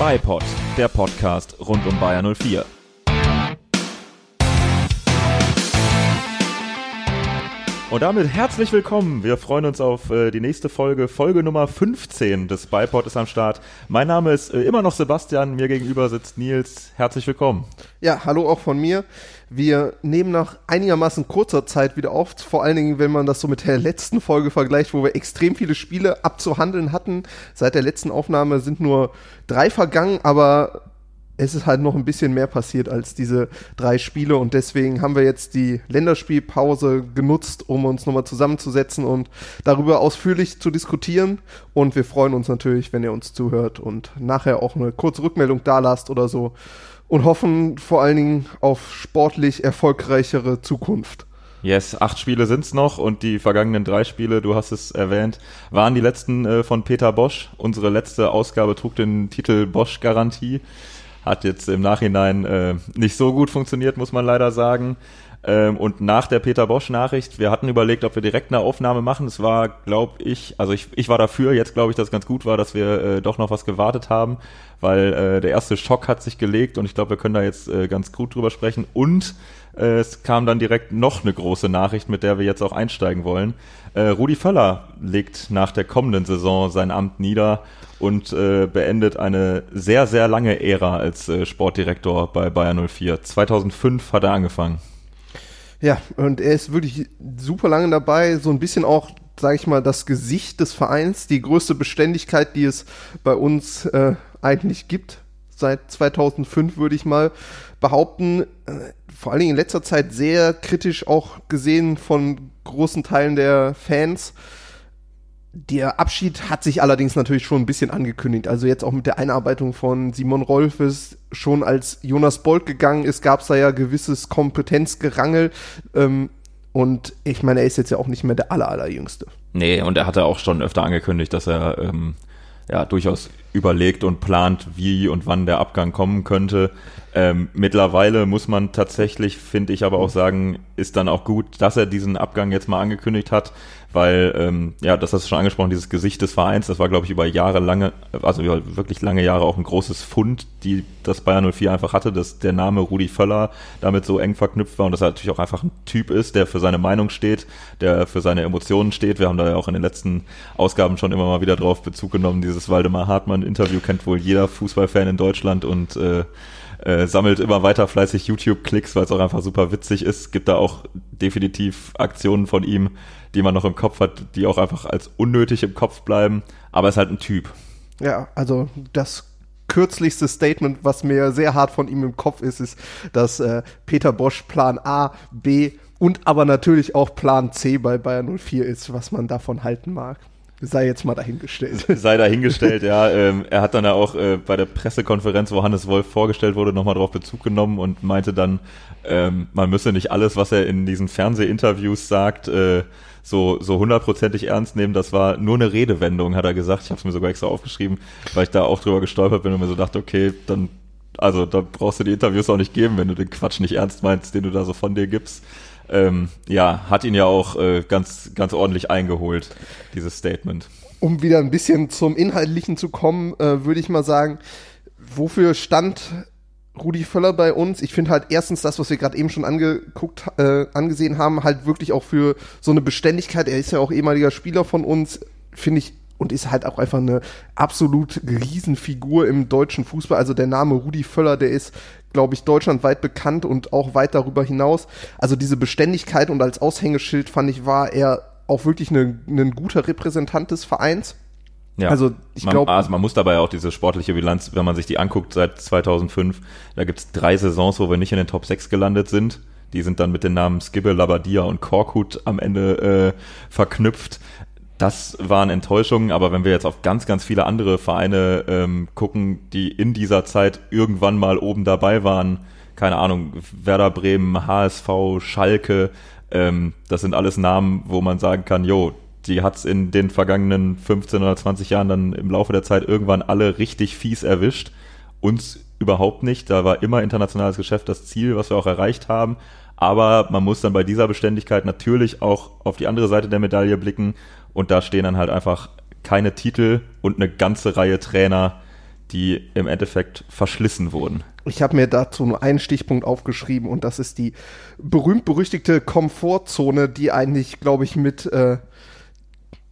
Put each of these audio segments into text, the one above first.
iPod, der Podcast rund um Bayer 04. Und damit herzlich willkommen. Wir freuen uns auf äh, die nächste Folge, Folge Nummer 15 des Bipod ist am Start. Mein Name ist äh, immer noch Sebastian, mir gegenüber sitzt Nils. Herzlich willkommen. Ja, hallo auch von mir. Wir nehmen nach einigermaßen kurzer Zeit wieder auf, vor allen Dingen, wenn man das so mit der letzten Folge vergleicht, wo wir extrem viele Spiele abzuhandeln hatten. Seit der letzten Aufnahme sind nur drei vergangen, aber es ist halt noch ein bisschen mehr passiert als diese drei Spiele und deswegen haben wir jetzt die Länderspielpause genutzt, um uns nochmal zusammenzusetzen und darüber ausführlich zu diskutieren. Und wir freuen uns natürlich, wenn ihr uns zuhört und nachher auch eine kurze Rückmeldung da lasst oder so und hoffen vor allen Dingen auf sportlich erfolgreichere Zukunft. Yes, acht Spiele sind's noch und die vergangenen drei Spiele, du hast es erwähnt, waren die letzten äh, von Peter Bosch. Unsere letzte Ausgabe trug den Titel Bosch Garantie. Hat jetzt im Nachhinein äh, nicht so gut funktioniert, muss man leider sagen. Ähm, und nach der Peter Bosch-Nachricht, wir hatten überlegt, ob wir direkt eine Aufnahme machen. Es war, glaube ich, also ich, ich war dafür, jetzt glaube ich, dass es ganz gut war, dass wir äh, doch noch was gewartet haben, weil äh, der erste Schock hat sich gelegt und ich glaube, wir können da jetzt äh, ganz gut drüber sprechen. Und äh, es kam dann direkt noch eine große Nachricht, mit der wir jetzt auch einsteigen wollen. Äh, Rudi Völler legt nach der kommenden Saison sein Amt nieder und äh, beendet eine sehr, sehr lange Ära als äh, Sportdirektor bei Bayern 04. 2005 hat er angefangen. Ja, und er ist wirklich super lange dabei, so ein bisschen auch, sage ich mal, das Gesicht des Vereins, die größte Beständigkeit, die es bei uns äh, eigentlich gibt. Seit 2005 würde ich mal behaupten, äh, vor allen Dingen in letzter Zeit sehr kritisch auch gesehen von großen Teilen der Fans. Der Abschied hat sich allerdings natürlich schon ein bisschen angekündigt. Also jetzt auch mit der Einarbeitung von Simon Rolfes, schon als Jonas Bolt gegangen ist, gab es da ja gewisses Kompetenzgerangel. Ähm, und ich meine, er ist jetzt ja auch nicht mehr der aller, allerjüngste. Nee, und er hatte auch schon öfter angekündigt, dass er ähm, ja durchaus überlegt und plant, wie und wann der Abgang kommen könnte. Ähm, mittlerweile muss man tatsächlich, finde ich aber auch sagen, ist dann auch gut, dass er diesen Abgang jetzt mal angekündigt hat, weil, ähm, ja, das hast du schon angesprochen, dieses Gesicht des Vereins, das war, glaube ich, über Jahre lange, also über wirklich lange Jahre auch ein großes Fund, die das Bayern 04 einfach hatte, dass der Name Rudi Völler damit so eng verknüpft war und dass er natürlich auch einfach ein Typ ist, der für seine Meinung steht, der für seine Emotionen steht. Wir haben da ja auch in den letzten Ausgaben schon immer mal wieder drauf Bezug genommen, dieses Waldemar Hartmann-Interview kennt wohl jeder Fußballfan in Deutschland und äh, äh, sammelt immer weiter fleißig YouTube-Klicks, weil es auch einfach super witzig ist. Gibt da auch definitiv Aktionen von ihm, die man noch im Kopf hat, die auch einfach als unnötig im Kopf bleiben. Aber er ist halt ein Typ. Ja, also das kürzlichste Statement, was mir sehr hart von ihm im Kopf ist, ist, dass äh, Peter Bosch Plan A, B und aber natürlich auch Plan C bei Bayern 04 ist, was man davon halten mag. Sei jetzt mal dahingestellt. Sei dahingestellt, ja. Ähm, er hat dann ja auch äh, bei der Pressekonferenz, wo Hannes Wolf vorgestellt wurde, nochmal darauf Bezug genommen und meinte dann, ähm, man müsse nicht alles, was er in diesen Fernsehinterviews sagt, äh, so so hundertprozentig ernst nehmen. Das war nur eine Redewendung, hat er gesagt. Ich habe es mir sogar extra aufgeschrieben, weil ich da auch drüber gestolpert bin und mir so dachte, okay, dann also da brauchst du die Interviews auch nicht geben, wenn du den Quatsch nicht ernst meinst, den du da so von dir gibst ähm, ja, hat ihn ja auch äh, ganz, ganz ordentlich eingeholt, dieses Statement. Um wieder ein bisschen zum Inhaltlichen zu kommen, äh, würde ich mal sagen, wofür stand Rudi Völler bei uns? Ich finde halt erstens das, was wir gerade eben schon angeguckt, äh, angesehen haben, halt wirklich auch für so eine Beständigkeit. Er ist ja auch ehemaliger Spieler von uns, finde ich und ist halt auch einfach eine absolut Riesenfigur im deutschen Fußball. Also der Name Rudi Völler, der ist, glaube ich, deutschlandweit bekannt und auch weit darüber hinaus. Also diese Beständigkeit und als Aushängeschild fand ich, war er auch wirklich ein guter Repräsentant des Vereins. Ja, also ich glaube, also man muss dabei auch diese sportliche Bilanz, wenn man sich die anguckt seit 2005, da gibt es drei Saisons, wo wir nicht in den Top 6 gelandet sind. Die sind dann mit den Namen Skibbe, Labadia und Korkut am Ende äh, verknüpft das waren Enttäuschungen, aber wenn wir jetzt auf ganz, ganz viele andere Vereine ähm, gucken, die in dieser Zeit irgendwann mal oben dabei waren, keine Ahnung, Werder Bremen, HSV, Schalke, ähm, das sind alles Namen, wo man sagen kann, jo, die hat's in den vergangenen 15 oder 20 Jahren dann im Laufe der Zeit irgendwann alle richtig fies erwischt. Uns überhaupt nicht. Da war immer internationales Geschäft das Ziel, was wir auch erreicht haben. Aber man muss dann bei dieser Beständigkeit natürlich auch auf die andere Seite der Medaille blicken und da stehen dann halt einfach keine Titel und eine ganze Reihe Trainer, die im Endeffekt verschlissen wurden. Ich habe mir dazu nur einen Stichpunkt aufgeschrieben und das ist die berühmt-berüchtigte Komfortzone, die eigentlich, glaube ich, mit äh,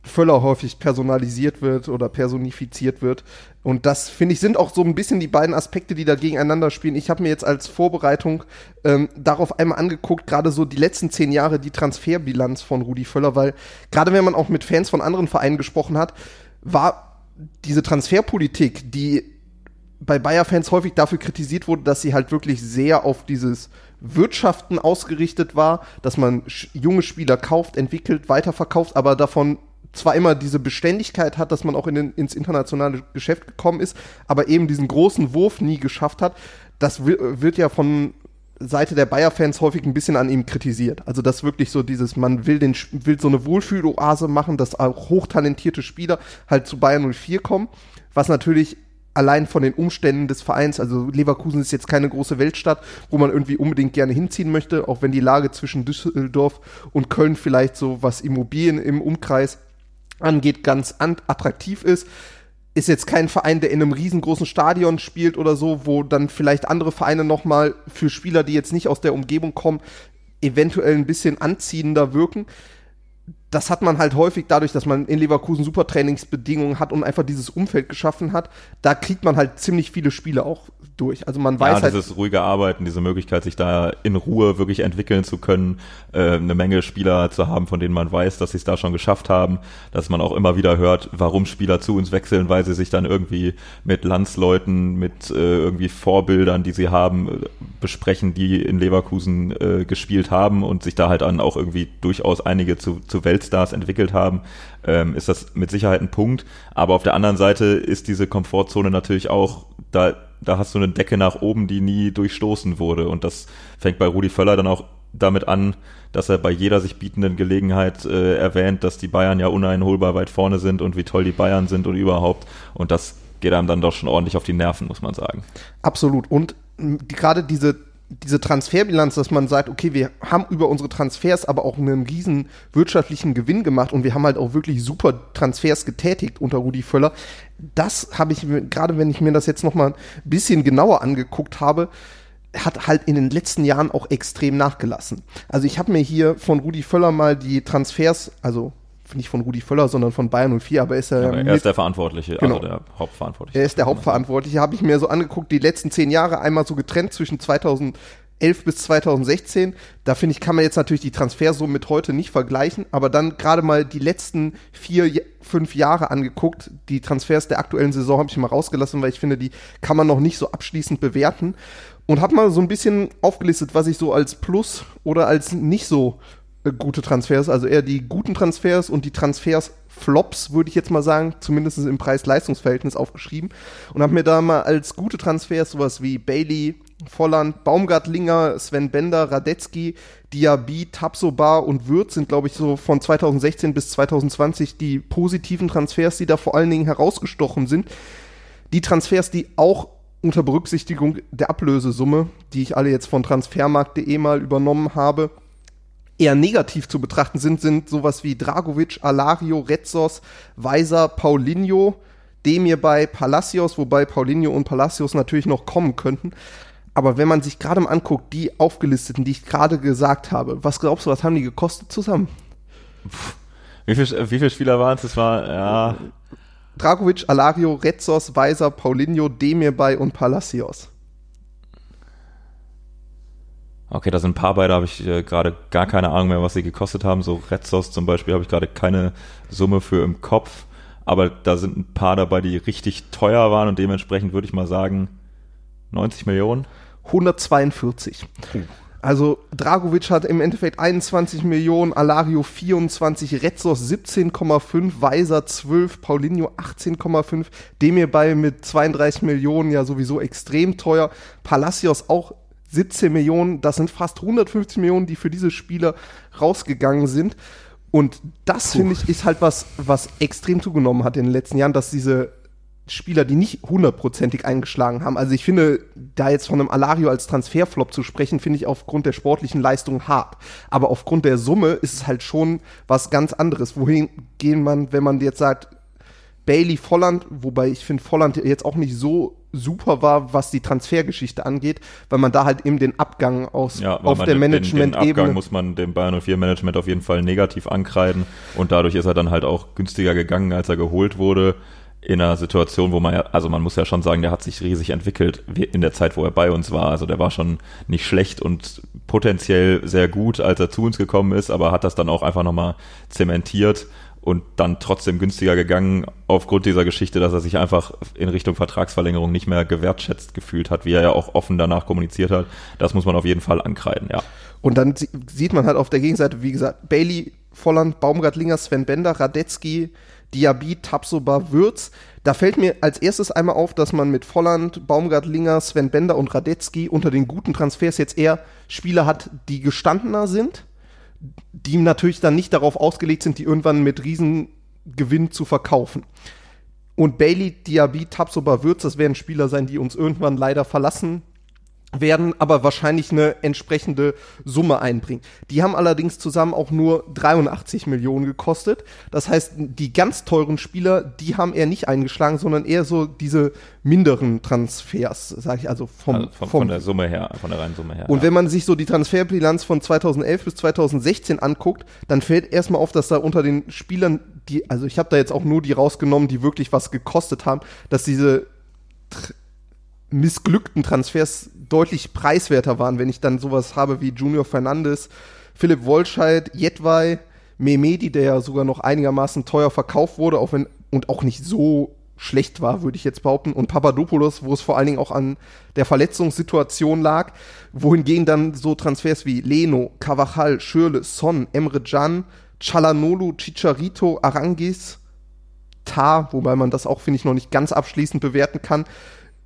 Völler häufig personalisiert wird oder personifiziert wird. Und das, finde ich, sind auch so ein bisschen die beiden Aspekte, die da gegeneinander spielen. Ich habe mir jetzt als Vorbereitung ähm, darauf einmal angeguckt, gerade so die letzten zehn Jahre die Transferbilanz von Rudi Völler, weil gerade wenn man auch mit Fans von anderen Vereinen gesprochen hat, war diese Transferpolitik, die bei Bayer-Fans häufig dafür kritisiert wurde, dass sie halt wirklich sehr auf dieses Wirtschaften ausgerichtet war, dass man junge Spieler kauft, entwickelt, weiterverkauft, aber davon zwar immer diese Beständigkeit hat, dass man auch in den, ins internationale Geschäft gekommen ist, aber eben diesen großen Wurf nie geschafft hat. Das wird ja von Seite der Bayer-Fans häufig ein bisschen an ihm kritisiert. Also das wirklich so dieses, man will den will so eine Wohlfühloase machen, dass auch hochtalentierte Spieler halt zu Bayern 04 kommen, was natürlich allein von den Umständen des Vereins, also Leverkusen ist jetzt keine große Weltstadt, wo man irgendwie unbedingt gerne hinziehen möchte, auch wenn die Lage zwischen Düsseldorf und Köln vielleicht so was Immobilien im Umkreis angeht, ganz attraktiv ist. Ist jetzt kein Verein, der in einem riesengroßen Stadion spielt oder so, wo dann vielleicht andere Vereine nochmal für Spieler, die jetzt nicht aus der Umgebung kommen, eventuell ein bisschen anziehender wirken das hat man halt häufig dadurch, dass man in Leverkusen super Trainingsbedingungen hat und einfach dieses Umfeld geschaffen hat. Da kriegt man halt ziemlich viele Spiele auch durch. Also man weiß ja, halt. dieses ruhige Arbeiten, diese Möglichkeit, sich da in Ruhe wirklich entwickeln zu können, äh, eine Menge Spieler zu haben, von denen man weiß, dass sie es da schon geschafft haben, dass man auch immer wieder hört, warum Spieler zu uns wechseln, weil sie sich dann irgendwie mit Landsleuten, mit äh, irgendwie Vorbildern, die sie haben, äh, besprechen, die in Leverkusen äh, gespielt haben und sich da halt dann auch irgendwie durchaus einige zu, zu Welt Weltstars entwickelt haben, ähm, ist das mit Sicherheit ein Punkt. Aber auf der anderen Seite ist diese Komfortzone natürlich auch, da, da hast du eine Decke nach oben, die nie durchstoßen wurde. Und das fängt bei Rudi Völler dann auch damit an, dass er bei jeder sich bietenden Gelegenheit äh, erwähnt, dass die Bayern ja uneinholbar weit vorne sind und wie toll die Bayern sind und überhaupt. Und das geht einem dann doch schon ordentlich auf die Nerven, muss man sagen. Absolut. Und die, gerade diese diese Transferbilanz, dass man sagt, okay, wir haben über unsere Transfers aber auch einen riesen wirtschaftlichen Gewinn gemacht und wir haben halt auch wirklich super Transfers getätigt unter Rudi Völler. Das habe ich, gerade wenn ich mir das jetzt noch mal ein bisschen genauer angeguckt habe, hat halt in den letzten Jahren auch extrem nachgelassen. Also ich habe mir hier von Rudi Völler mal die Transfers, also nicht von Rudi Völler, sondern von Bayern 04, aber ist er. Aber er ist der Verantwortliche, genau. also der Hauptverantwortliche. Er ist der Hauptverantwortliche. Habe ich mir so angeguckt, die letzten zehn Jahre einmal so getrennt zwischen 2011 bis 2016. Da finde ich, kann man jetzt natürlich die Transfersumme mit heute nicht vergleichen, aber dann gerade mal die letzten vier, fünf Jahre angeguckt. Die Transfers der aktuellen Saison habe ich mal rausgelassen, weil ich finde, die kann man noch nicht so abschließend bewerten. Und habe mal so ein bisschen aufgelistet, was ich so als Plus oder als nicht so gute Transfers, also eher die guten Transfers und die Transfers Flops, würde ich jetzt mal sagen, zumindest im Preis-Leistungs-Verhältnis aufgeschrieben und habe mir da mal als gute Transfers sowas wie Bailey, Volland, Baumgartlinger, Sven Bender, Radetzky, Diaby, Tapsobar und Würz sind, glaube ich, so von 2016 bis 2020 die positiven Transfers, die da vor allen Dingen herausgestochen sind. Die Transfers, die auch unter Berücksichtigung der Ablösesumme, die ich alle jetzt von transfermarkt.de mal übernommen habe, eher negativ zu betrachten sind, sind sowas wie Dragovic, Alario, Retzos, Weiser, Paulinho, Demir bei Palacios, wobei Paulinho und Palacios natürlich noch kommen könnten. Aber wenn man sich gerade mal anguckt, die aufgelisteten, die ich gerade gesagt habe, was glaubst du, was haben die gekostet zusammen? Wie viele wie viel Spieler waren es? Das war, ja. Dragovic, Alario, Retzos, Weiser, Paulinho, Demir bei und Palacios. Okay, da sind ein paar bei, da habe ich äh, gerade gar keine Ahnung mehr, was sie gekostet haben. So Retzos zum Beispiel habe ich gerade keine Summe für im Kopf. Aber da sind ein paar dabei, die richtig teuer waren und dementsprechend würde ich mal sagen 90 Millionen. 142. Also Dragovic hat im Endeffekt 21 Millionen, Alario 24, Retzos 17,5, Weiser 12, Paulinho 18,5, Demir bei mit 32 Millionen ja sowieso extrem teuer, Palacios auch 17 Millionen, das sind fast 150 Millionen, die für diese Spieler rausgegangen sind. Und das, finde ich, ist halt was, was extrem zugenommen hat in den letzten Jahren, dass diese Spieler, die nicht hundertprozentig eingeschlagen haben. Also ich finde, da jetzt von einem Alario als Transferflop zu sprechen, finde ich aufgrund der sportlichen Leistung hart. Aber aufgrund der Summe ist es halt schon was ganz anderes. Wohin gehen man, wenn man jetzt sagt, Bailey Volland, wobei ich finde Volland jetzt auch nicht so super war, was die Transfergeschichte angeht, weil man da halt eben den Abgang aus Ja, auf der Management-Ebene. Abgang muss man dem Bayern 04 Management auf jeden Fall negativ ankreiden und dadurch ist er dann halt auch günstiger gegangen, als er geholt wurde. In einer Situation, wo man ja, also man muss ja schon sagen, der hat sich riesig entwickelt in der Zeit, wo er bei uns war. Also der war schon nicht schlecht und potenziell sehr gut, als er zu uns gekommen ist, aber hat das dann auch einfach nochmal zementiert und dann trotzdem günstiger gegangen aufgrund dieser Geschichte, dass er sich einfach in Richtung Vertragsverlängerung nicht mehr gewertschätzt gefühlt hat, wie er ja auch offen danach kommuniziert hat. Das muss man auf jeden Fall ankreiden, ja. Und dann sie- sieht man halt auf der Gegenseite, wie gesagt, Bailey, Volland, Baumgart-Linger, Sven Bender, Radetzky, Diaby, Tapsoba, Würz. Da fällt mir als erstes einmal auf, dass man mit Volland, Baumgart-Linger, Sven Bender und Radetzky unter den guten Transfers jetzt eher Spieler hat, die gestandener sind, die natürlich dann nicht darauf ausgelegt sind, die irgendwann mit Riesengewinn zu verkaufen. Und Bailey, Diaby, Tapsoba, Würz, das werden Spieler sein, die uns irgendwann leider verlassen werden, aber wahrscheinlich eine entsprechende Summe einbringen. Die haben allerdings zusammen auch nur 83 Millionen gekostet. Das heißt, die ganz teuren Spieler, die haben er nicht eingeschlagen, sondern eher so diese minderen Transfers, sage ich also vom, Also von, vom von der Summe her, von der reinen Summe her. und ja. wenn man sich so die Transferbilanz von 2011 bis 2016 anguckt, dann fällt erstmal auf, dass da unter den Spielern, die, also ich habe da jetzt auch nur die rausgenommen, die wirklich was gekostet haben, dass diese missglückten Transfers deutlich preiswerter waren, wenn ich dann sowas habe wie Junior Fernandes, Philipp Wolscheid, Jedwai, Memedi, der ja sogar noch einigermaßen teuer verkauft wurde, auch wenn und auch nicht so schlecht war, würde ich jetzt behaupten, und Papadopoulos, wo es vor allen Dingen auch an der Verletzungssituation lag, wohingegen dann so Transfers wie Leno, Cavachal, Schürle, Son, Emre Can, Chalanolu, Chicharito, Arangis, Tar, wobei man das auch, finde ich, noch nicht ganz abschließend bewerten kann.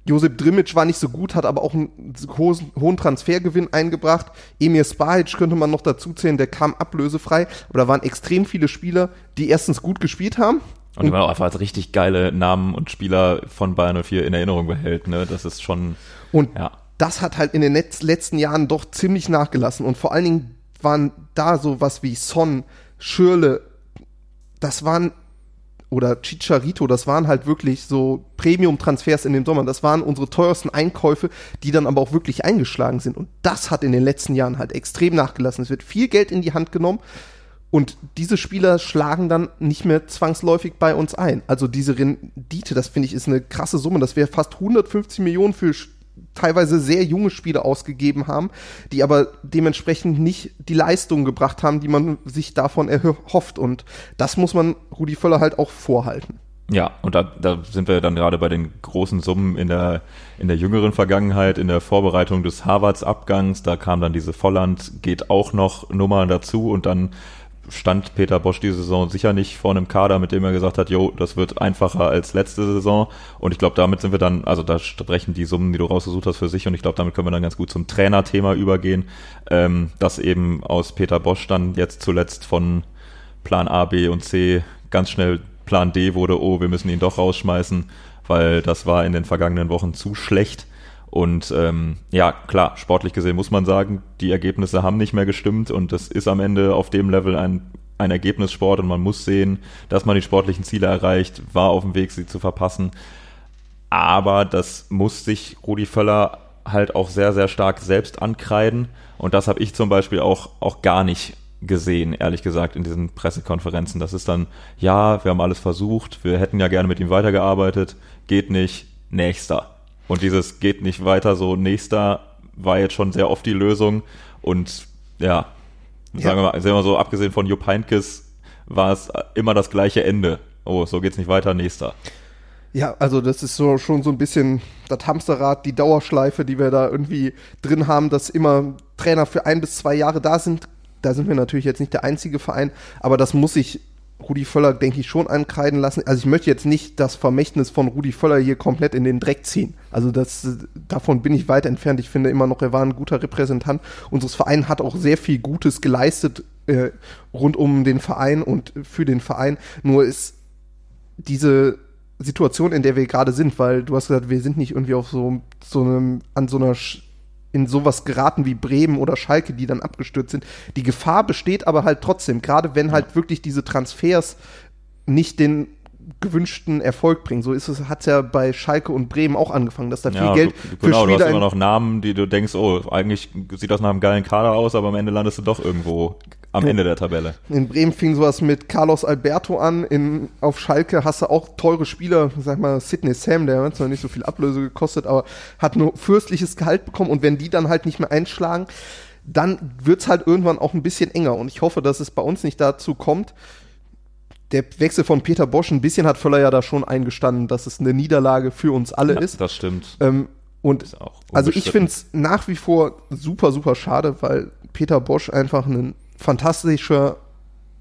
Josip Drimic war nicht so gut, hat aber auch einen hohen, Transfergewinn eingebracht. Emir Spahic könnte man noch dazu zählen, der kam ablösefrei. Aber da waren extrem viele Spieler, die erstens gut gespielt haben. Und die man auch einfach als richtig geile Namen und Spieler von Bayern 04 in Erinnerung behält. Ne? Das ist schon, Und ja. das hat halt in den letz- letzten Jahren doch ziemlich nachgelassen. Und vor allen Dingen waren da so was wie Son, Schürle, das waren, oder Chicharito, das waren halt wirklich so Premium-Transfers in dem Sommer. Das waren unsere teuersten Einkäufe, die dann aber auch wirklich eingeschlagen sind. Und das hat in den letzten Jahren halt extrem nachgelassen. Es wird viel Geld in die Hand genommen. Und diese Spieler schlagen dann nicht mehr zwangsläufig bei uns ein. Also diese Rendite, das finde ich, ist eine krasse Summe. Das wäre fast 150 Millionen für teilweise sehr junge Spieler ausgegeben haben, die aber dementsprechend nicht die Leistung gebracht haben, die man sich davon erhofft. Und das muss man Rudi Völler halt auch vorhalten. Ja, und da, da sind wir dann gerade bei den großen Summen in der, in der jüngeren Vergangenheit, in der Vorbereitung des Harvards Abgangs. Da kam dann diese Volland, geht auch noch Nummer dazu und dann stand Peter Bosch diese Saison sicher nicht vor einem Kader, mit dem er gesagt hat, jo, das wird einfacher als letzte Saison. Und ich glaube, damit sind wir dann, also da sprechen die Summen, die du rausgesucht hast, für sich. Und ich glaube, damit können wir dann ganz gut zum Trainerthema übergehen, ähm, dass eben aus Peter Bosch dann jetzt zuletzt von Plan A, B und C ganz schnell Plan D wurde, oh, wir müssen ihn doch rausschmeißen, weil das war in den vergangenen Wochen zu schlecht. Und ähm, ja, klar, sportlich gesehen muss man sagen, die Ergebnisse haben nicht mehr gestimmt und es ist am Ende auf dem Level ein, ein Ergebnissport und man muss sehen, dass man die sportlichen Ziele erreicht, war auf dem Weg, sie zu verpassen. Aber das muss sich Rudi Völler halt auch sehr, sehr stark selbst ankreiden. Und das habe ich zum Beispiel auch, auch gar nicht gesehen, ehrlich gesagt, in diesen Pressekonferenzen. Das ist dann, ja, wir haben alles versucht, wir hätten ja gerne mit ihm weitergearbeitet, geht nicht, nächster. Und dieses geht nicht weiter, so nächster war jetzt schon sehr oft die Lösung. Und ja, sagen wir mal, sagen wir mal so, abgesehen von Jupp Heynckes war es immer das gleiche Ende. Oh, so geht's nicht weiter, nächster. Ja, also das ist so schon so ein bisschen das Hamsterrad, die Dauerschleife, die wir da irgendwie drin haben, dass immer Trainer für ein bis zwei Jahre da sind. Da sind wir natürlich jetzt nicht der einzige Verein, aber das muss sich Rudi Völler, denke ich, schon ankreiden lassen. Also ich möchte jetzt nicht das Vermächtnis von Rudi Völler hier komplett in den Dreck ziehen. Also das, davon bin ich weit entfernt. Ich finde immer noch, er war ein guter Repräsentant unseres Vereins, hat auch sehr viel Gutes geleistet äh, rund um den Verein und für den Verein. Nur ist diese Situation, in der wir gerade sind, weil du hast gesagt, wir sind nicht irgendwie auf so, so einem, an so einer, in sowas geraten wie Bremen oder Schalke, die dann abgestürzt sind. Die Gefahr besteht aber halt trotzdem, gerade wenn halt wirklich diese Transfers nicht den gewünschten Erfolg bringen. So ist es, hat es ja bei Schalke und Bremen auch angefangen, dass da viel Ja, Geld du, für genau, du hast Spieler immer noch Namen, die du denkst, oh, eigentlich sieht das nach einem geilen Kader aus, aber am Ende landest du doch irgendwo am Ende der Tabelle. In Bremen fing sowas mit Carlos Alberto an. In, auf Schalke hast du auch teure Spieler, sag mal Sidney Sam, der hat zwar nicht so viel Ablöse gekostet, aber hat nur fürstliches Gehalt bekommen und wenn die dann halt nicht mehr einschlagen, dann wird's halt irgendwann auch ein bisschen enger und ich hoffe, dass es bei uns nicht dazu kommt. Der Wechsel von Peter Bosch, ein bisschen hat Völler ja da schon eingestanden, dass es eine Niederlage für uns alle Ja, ist. das stimmt. Ähm, und also ich finde es nach wie vor super, super schade, weil Peter Bosch einfach ein fantastischer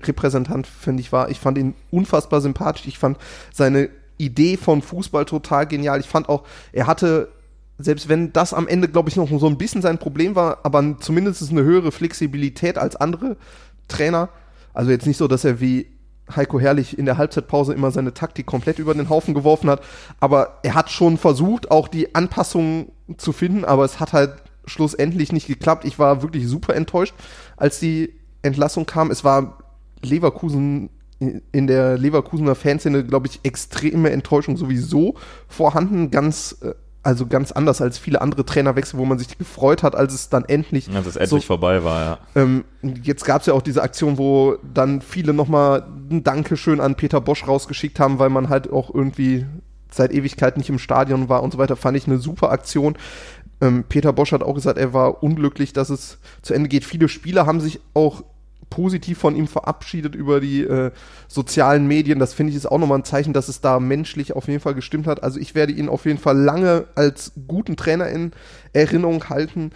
Repräsentant, finde ich, war. Ich fand ihn unfassbar sympathisch. Ich fand seine Idee von Fußball total genial. Ich fand auch, er hatte, selbst wenn das am Ende, glaube ich, noch so ein bisschen sein Problem war, aber zumindest eine höhere Flexibilität als andere Trainer. Also jetzt nicht so, dass er wie Heiko Herrlich in der Halbzeitpause immer seine Taktik komplett über den Haufen geworfen hat. Aber er hat schon versucht, auch die Anpassungen zu finden, aber es hat halt schlussendlich nicht geklappt. Ich war wirklich super enttäuscht, als die Entlassung kam. Es war Leverkusen in der Leverkusener Fanszene, glaube ich, extreme Enttäuschung sowieso vorhanden. Ganz, äh, also ganz anders als viele andere Trainerwechsel, wo man sich gefreut hat, als es dann endlich Als es endlich so vorbei war, ja. ähm, jetzt gab es ja auch diese Aktion, wo dann viele nochmal ein Dankeschön an Peter Bosch rausgeschickt haben, weil man halt auch irgendwie seit Ewigkeit nicht im Stadion war und so weiter. Fand ich eine super Aktion. Ähm, Peter Bosch hat auch gesagt, er war unglücklich, dass es zu Ende geht. Viele Spieler haben sich auch positiv von ihm verabschiedet über die äh, sozialen Medien. Das finde ich ist auch nochmal ein Zeichen, dass es da menschlich auf jeden Fall gestimmt hat. Also ich werde ihn auf jeden Fall lange als guten Trainer in Erinnerung halten,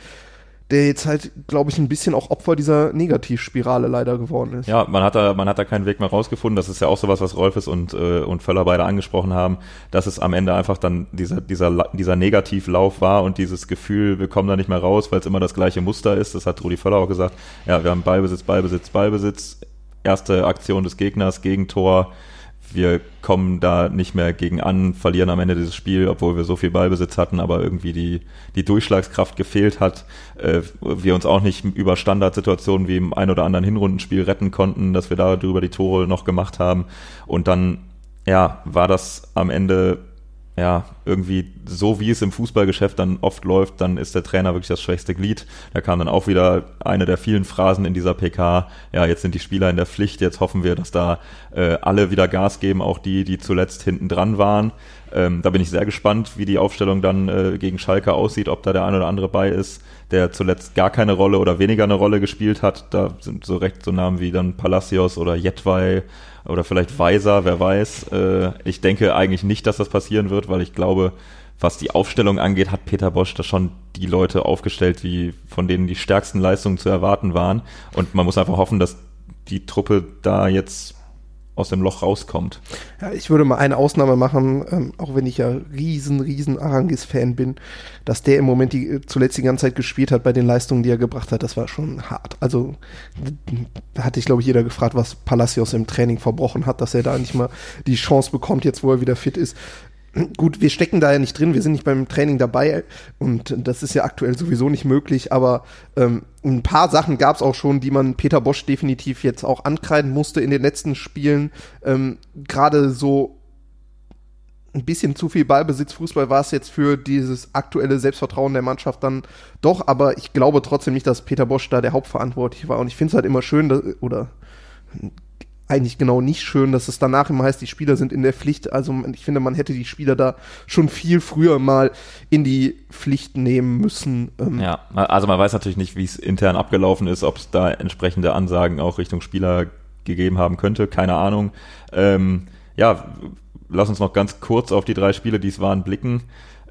der jetzt halt, glaube ich, ein bisschen auch Opfer dieser Negativspirale leider geworden ist. Ja, man hat da, man hat da keinen Weg mehr rausgefunden. Das ist ja auch sowas, was Rolfes und, äh, und Völler beide angesprochen haben, dass es am Ende einfach dann dieser, dieser, dieser Negativlauf war und dieses Gefühl, wir kommen da nicht mehr raus, weil es immer das gleiche Muster ist. Das hat Rudi Völler auch gesagt. Ja, wir haben Ballbesitz, Ballbesitz, Ballbesitz. Erste Aktion des Gegners, Gegentor. Wir kommen da nicht mehr gegen an, verlieren am Ende dieses Spiel, obwohl wir so viel Ballbesitz hatten, aber irgendwie die, die Durchschlagskraft gefehlt hat. Äh, wir uns auch nicht über Standardsituationen wie im ein oder anderen Hinrundenspiel retten konnten, dass wir darüber die Tore noch gemacht haben. Und dann, ja, war das am Ende ja, irgendwie so wie es im Fußballgeschäft dann oft läuft, dann ist der Trainer wirklich das schwächste Glied. Da kam dann auch wieder eine der vielen Phrasen in dieser PK, ja, jetzt sind die Spieler in der Pflicht, jetzt hoffen wir, dass da äh, alle wieder Gas geben, auch die, die zuletzt hinten dran waren. Ähm, da bin ich sehr gespannt, wie die Aufstellung dann äh, gegen Schalke aussieht, ob da der ein oder andere bei ist, der zuletzt gar keine Rolle oder weniger eine Rolle gespielt hat. Da sind so recht so Namen wie dann Palacios oder Jetwei oder vielleicht Weiser, wer weiß. Äh, ich denke eigentlich nicht, dass das passieren wird, weil ich glaube, was die Aufstellung angeht, hat Peter Bosch da schon die Leute aufgestellt, die, von denen die stärksten Leistungen zu erwarten waren. Und man muss einfach hoffen, dass die Truppe da jetzt aus dem Loch rauskommt. Ja, ich würde mal eine Ausnahme machen, ähm, auch wenn ich ja riesen, riesen Arangis-Fan bin, dass der im Moment die, äh, zuletzt die ganze Zeit gespielt hat bei den Leistungen, die er gebracht hat, das war schon hart. Also da hatte ich, glaube ich, jeder gefragt, was Palacios im Training verbrochen hat, dass er da nicht mal die Chance bekommt, jetzt wo er wieder fit ist. Gut, wir stecken da ja nicht drin, wir sind nicht beim Training dabei und das ist ja aktuell sowieso nicht möglich, aber ähm, ein paar Sachen gab es auch schon, die man Peter Bosch definitiv jetzt auch ankreiden musste in den letzten Spielen. Ähm, Gerade so ein bisschen zu viel Ballbesitz Fußball war es jetzt für dieses aktuelle Selbstvertrauen der Mannschaft dann doch, aber ich glaube trotzdem nicht, dass Peter Bosch da der Hauptverantwortliche war und ich finde es halt immer schön, dass, oder eigentlich genau nicht schön, dass es danach immer heißt, die Spieler sind in der Pflicht. Also ich finde, man hätte die Spieler da schon viel früher mal in die Pflicht nehmen müssen. Ähm, Ja, also man weiß natürlich nicht, wie es intern abgelaufen ist, ob es da entsprechende Ansagen auch Richtung Spieler gegeben haben könnte, keine Ahnung. Ähm, ja, lass uns noch ganz kurz auf die drei Spiele, die es waren, blicken.